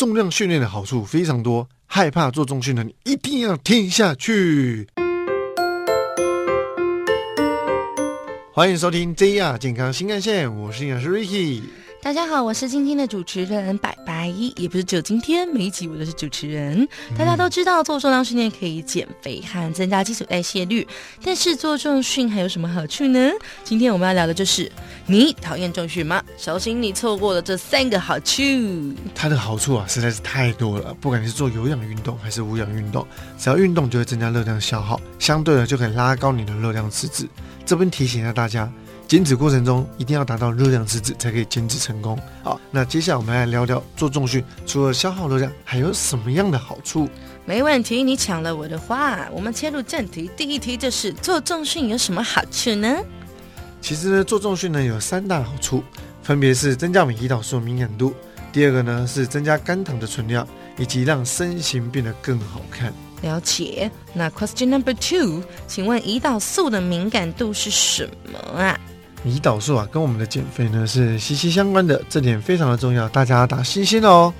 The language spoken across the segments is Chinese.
重量训练的好处非常多，害怕做重训的你一定要听下去。欢迎收听 JR 健康新干线，我是营养师 Ricky。大家好，我是今天的主持人白白，也不是只有今天，每一集我都是主持人。大家都知道做重量训练可以减肥和增加基础代谢率，但是做重训还有什么好处呢？今天我们要聊的就是你讨厌重训吗？小心你错过了这三个好处。它的好处啊实在是太多了，不管你是做有氧运动还是无氧运动，只要运动就会增加热量消耗，相对的就可以拉高你的热量赤字。这边提醒一下大家。减脂过程中一定要达到热量赤字才可以减脂成功。好，那接下来我们来聊聊做重训除了消耗热量还有什么样的好处？没问题，你抢了我的话，我们切入正题。第一题就是做重训有什么好处呢？其实呢，做重训呢有三大好处，分别是增加我们胰岛素敏感度，第二个呢是增加肝糖的存量，以及让身形变得更好看。了解。那 question number two，请问胰岛素的敏感度是什么啊？胰岛素啊，跟我们的减肥呢是息息相关的，这点非常的重要，大家打心心哦。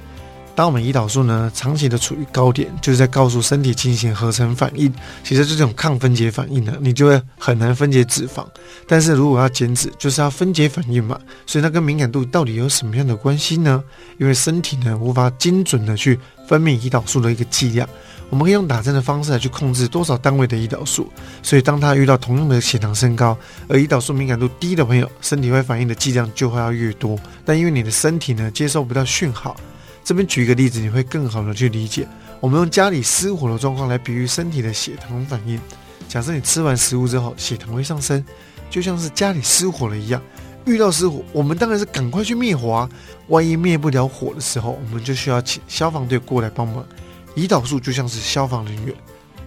当我们胰岛素呢长期的处于高点，就是在告诉身体进行合成反应，其实就这种抗分解反应呢，你就会很难分解脂肪。但是如果要减脂，就是要分解反应嘛，所以它跟敏感度到底有什么样的关系呢？因为身体呢无法精准的去分泌胰岛素的一个剂量。我们可以用打针的方式来去控制多少单位的胰岛素，所以当他遇到同样的血糖升高，而胰岛素敏感度低的朋友，身体会反应的剂量就会要越多。但因为你的身体呢接收不到讯号，这边举一个例子，你会更好的去理解。我们用家里失火的状况来比喻身体的血糖反应。假设你吃完食物之后血糖会上升，就像是家里失火了一样。遇到失火，我们当然是赶快去灭火啊。万一灭不了火的时候，我们就需要请消防队过来帮忙。胰岛素就像是消防人员，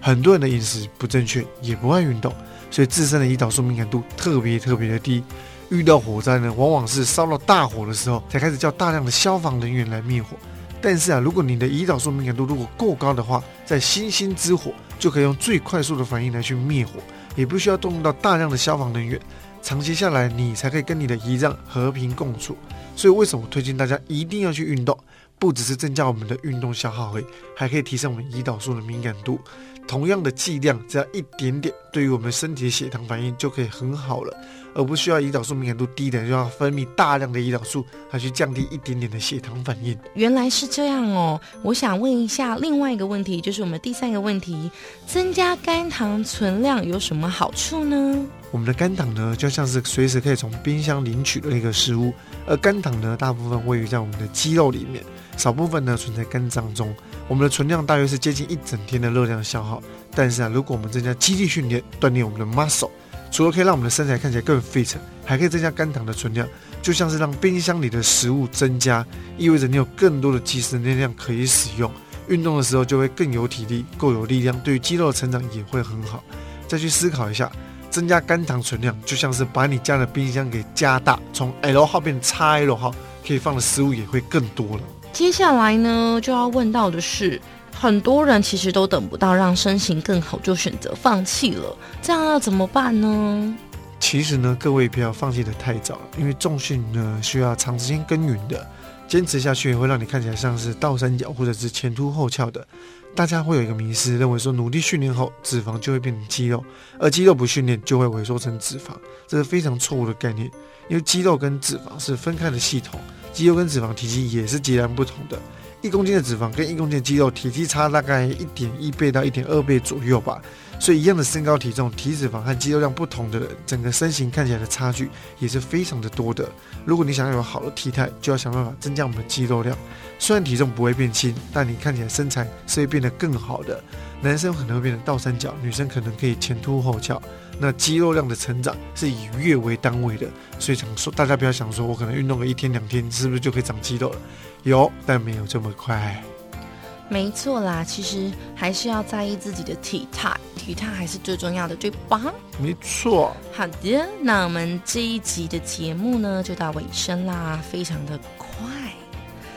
很多人的饮食不正确，也不爱运动，所以自身的胰岛素敏感度特别特别的低。遇到火灾呢，往往是烧到大火的时候，才开始叫大量的消防人员来灭火。但是啊，如果你的胰岛素敏感度如果够高的话，在星星之火就可以用最快速的反应来去灭火，也不需要动用到大量的消防人员。长期下来，你才可以跟你的胰脏和平共处。所以为什么推荐大家一定要去运动？不只是增加我们的运动消耗而已，还可以提升我们胰岛素的敏感度。同样的剂量，只要一点点，对于我们身体的血糖反应就可以很好了，而不需要胰岛素敏感度低的就要分泌大量的胰岛素，来去降低一点点的血糖反应。原来是这样哦！我想问一下另外一个问题，就是我们第三个问题：增加肝糖存量有什么好处呢？我们的肝糖呢，就像是随时可以从冰箱领取的一个食物，而肝糖呢，大部分位于在我们的肌肉里面。少部分呢存在肝脏中，我们的存量大约是接近一整天的热量消耗。但是啊，如果我们增加肌力训练，锻炼我们的 muscle，除了可以让我们的身材看起来更 fit，还可以增加肝糖的存量，就像是让冰箱里的食物增加，意味着你有更多的即时能量可以使用。运动的时候就会更有体力，够有力量，对于肌肉的成长也会很好。再去思考一下，增加肝糖存量，就像是把你家的冰箱给加大，从 L 号变 XL 号，可以放的食物也会更多了。接下来呢，就要问到的是，很多人其实都等不到让身形更好，就选择放弃了，这样要怎么办呢？其实呢，各位不要放弃的太早，因为重训呢需要长时间耕耘的，坚持下去会让你看起来像是倒三角或者是前凸后翘的。大家会有一个迷思，认为说努力训练后脂肪就会变成肌肉，而肌肉不训练就会萎缩成脂肪，这是非常错误的概念，因为肌肉跟脂肪是分开的系统。肌肉跟脂肪体积也是截然不同的，一公斤的脂肪跟一公斤的肌肉体积差大概一点一倍到一点二倍左右吧。所以一样的身高体重，体脂肪和肌肉量不同的人，整个身形看起来的差距也是非常的多的。如果你想要有好的体态，就要想办法增加我们的肌肉量。虽然体重不会变轻，但你看起来身材是会变得更好的。男生可能会变成倒三角，女生可能可以前凸后翘。那肌肉量的成长是以月为单位的，所以想说大家不要想说我可能运动个一天两天，是不是就可以长肌肉了？有，但没有这么快。没错啦，其实还是要在意自己的体态，体态还是最重要的，对吧？没错。好的，那我们这一集的节目呢就到尾声啦，非常的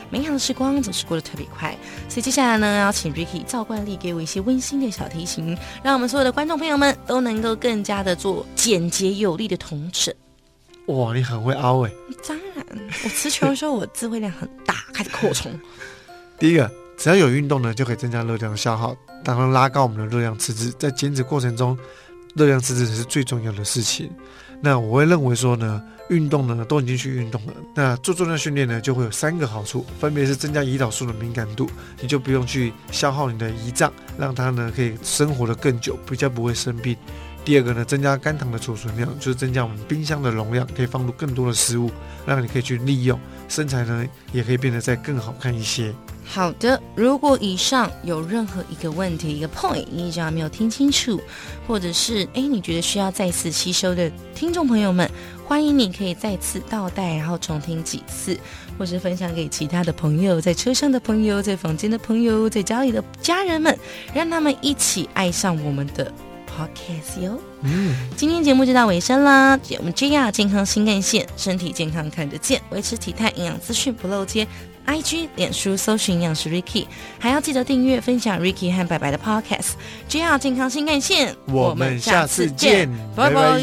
快。美好的时光总是过得特别快，所以接下来呢，要请 Ricky 照惯例给我一些温馨的小提醒，让我们所有的观众朋友们都能够更加的做简洁有力的同整。哇，你很会凹哎！当然，我持球的时候我智慧量很大，开始扩充。第一个，只要有运动呢，就可以增加热量消耗，当然拉高我们的热量赤字。在减脂过程中，热量赤字是最重要的事情。那我会认为说呢，运动呢都已经去运动了，那做重量训练呢就会有三个好处，分别是增加胰岛素的敏感度，你就不用去消耗你的胰脏，让它呢可以生活的更久，比较不会生病。第二个呢，增加肝糖的储存量，就是增加我们冰箱的容量，可以放入更多的食物，让你可以去利用，身材呢也可以变得再更好看一些。好的，如果以上有任何一个问题、一个 point 你只要没有听清楚，或者是诶你觉得需要再次吸收的听众朋友们，欢迎你可以再次倒带，然后重听几次，或是分享给其他的朋友，在车上的朋友，在房间的朋友，在家里的家人们，让他们一起爱上我们的 podcast 哟。嗯，今天节目就到尾声啦，我们 JR 健康新干线，身体健康看得见，维持体态营养资讯不漏接。IG、脸书搜寻营养师 Ricky，还要记得订阅、分享 Ricky 和白白的 Podcast。只要健康新干线，我们下次见，拜拜。